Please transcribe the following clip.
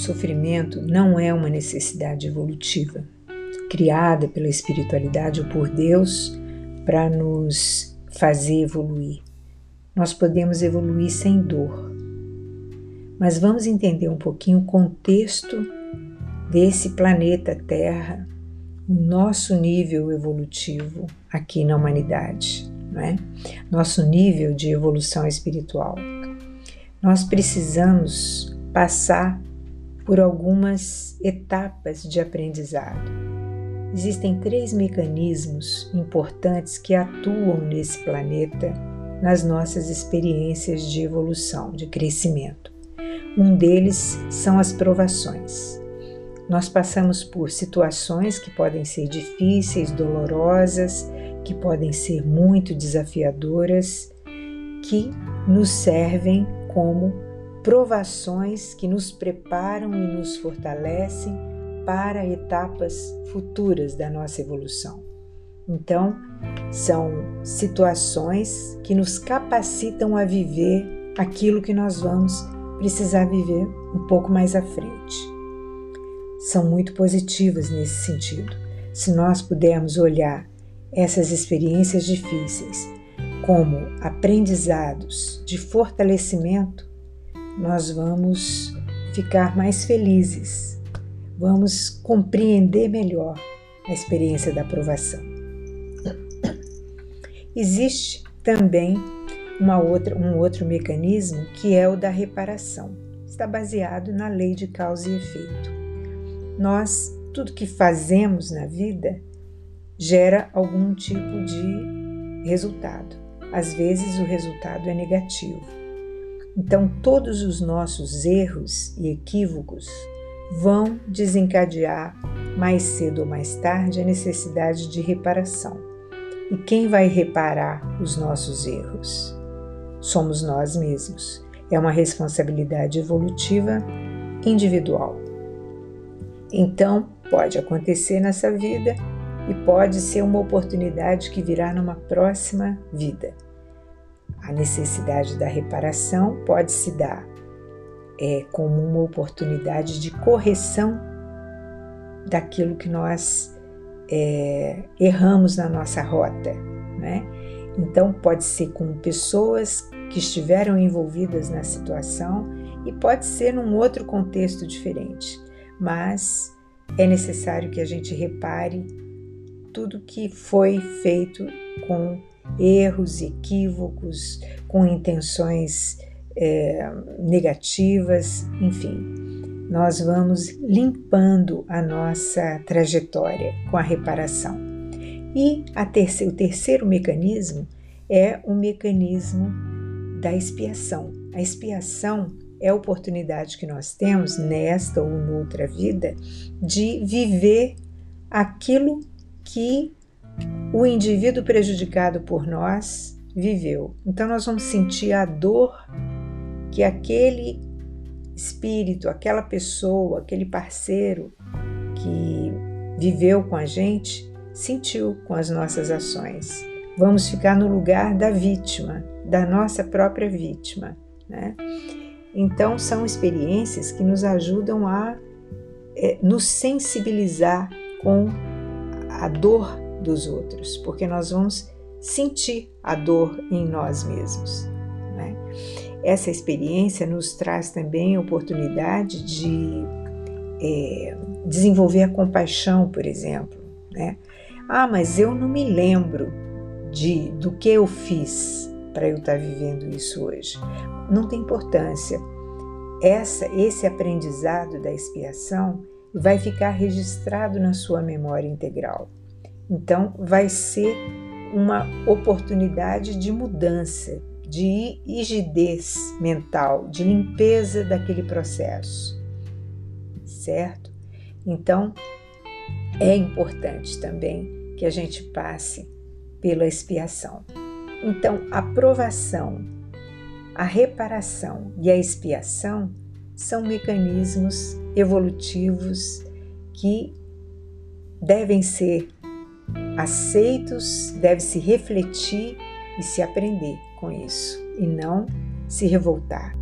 sofrimento não é uma necessidade evolutiva, criada pela espiritualidade ou por Deus para nos fazer evoluir. Nós podemos evoluir sem dor. Mas vamos entender um pouquinho o contexto desse planeta Terra, o nosso nível evolutivo aqui na humanidade, não é? Nosso nível de evolução espiritual. Nós precisamos passar por algumas etapas de aprendizado. Existem três mecanismos importantes que atuam nesse planeta nas nossas experiências de evolução, de crescimento. Um deles são as provações. Nós passamos por situações que podem ser difíceis, dolorosas, que podem ser muito desafiadoras, que nos servem como provações que nos preparam e nos fortalecem para etapas futuras da nossa evolução. Então, são situações que nos capacitam a viver aquilo que nós vamos precisar viver um pouco mais à frente são muito positivas nesse sentido. Se nós pudermos olhar essas experiências difíceis como aprendizados de fortalecimento, nós vamos ficar mais felizes, vamos compreender melhor a experiência da aprovação. Existe também uma outra, um outro mecanismo que é o da reparação. Está baseado na lei de causa e efeito nós, tudo que fazemos na vida gera algum tipo de resultado. Às vezes o resultado é negativo. Então, todos os nossos erros e equívocos vão desencadear mais cedo ou mais tarde a necessidade de reparação. E quem vai reparar os nossos erros? Somos nós mesmos. É uma responsabilidade evolutiva individual. Então, pode acontecer nessa vida e pode ser uma oportunidade que virá numa próxima vida. A necessidade da reparação pode se dar é, como uma oportunidade de correção daquilo que nós é, erramos na nossa rota, né? Então, pode ser com pessoas que estiveram envolvidas na situação e pode ser num outro contexto diferente mas é necessário que a gente repare tudo que foi feito com erros, equívocos, com intenções é, negativas, enfim. Nós vamos limpando a nossa trajetória com a reparação. E terce o terceiro mecanismo é o mecanismo da expiação. A expiação é a oportunidade que nós temos nesta ou noutra vida de viver aquilo que o indivíduo prejudicado por nós viveu. Então nós vamos sentir a dor que aquele espírito, aquela pessoa, aquele parceiro que viveu com a gente sentiu com as nossas ações. Vamos ficar no lugar da vítima, da nossa própria vítima, né? Então, são experiências que nos ajudam a é, nos sensibilizar com a dor dos outros, porque nós vamos sentir a dor em nós mesmos. Né? Essa experiência nos traz também a oportunidade de é, desenvolver a compaixão, por exemplo. Né? Ah, mas eu não me lembro de do que eu fiz para eu estar vivendo isso hoje não tem importância. Essa, esse aprendizado da expiação vai ficar registrado na sua memória integral. Então, vai ser uma oportunidade de mudança, de rigidez mental, de limpeza daquele processo. Certo? Então, é importante também que a gente passe pela expiação. Então, a provação a reparação e a expiação são mecanismos evolutivos que devem ser aceitos, deve se refletir e se aprender com isso e não se revoltar.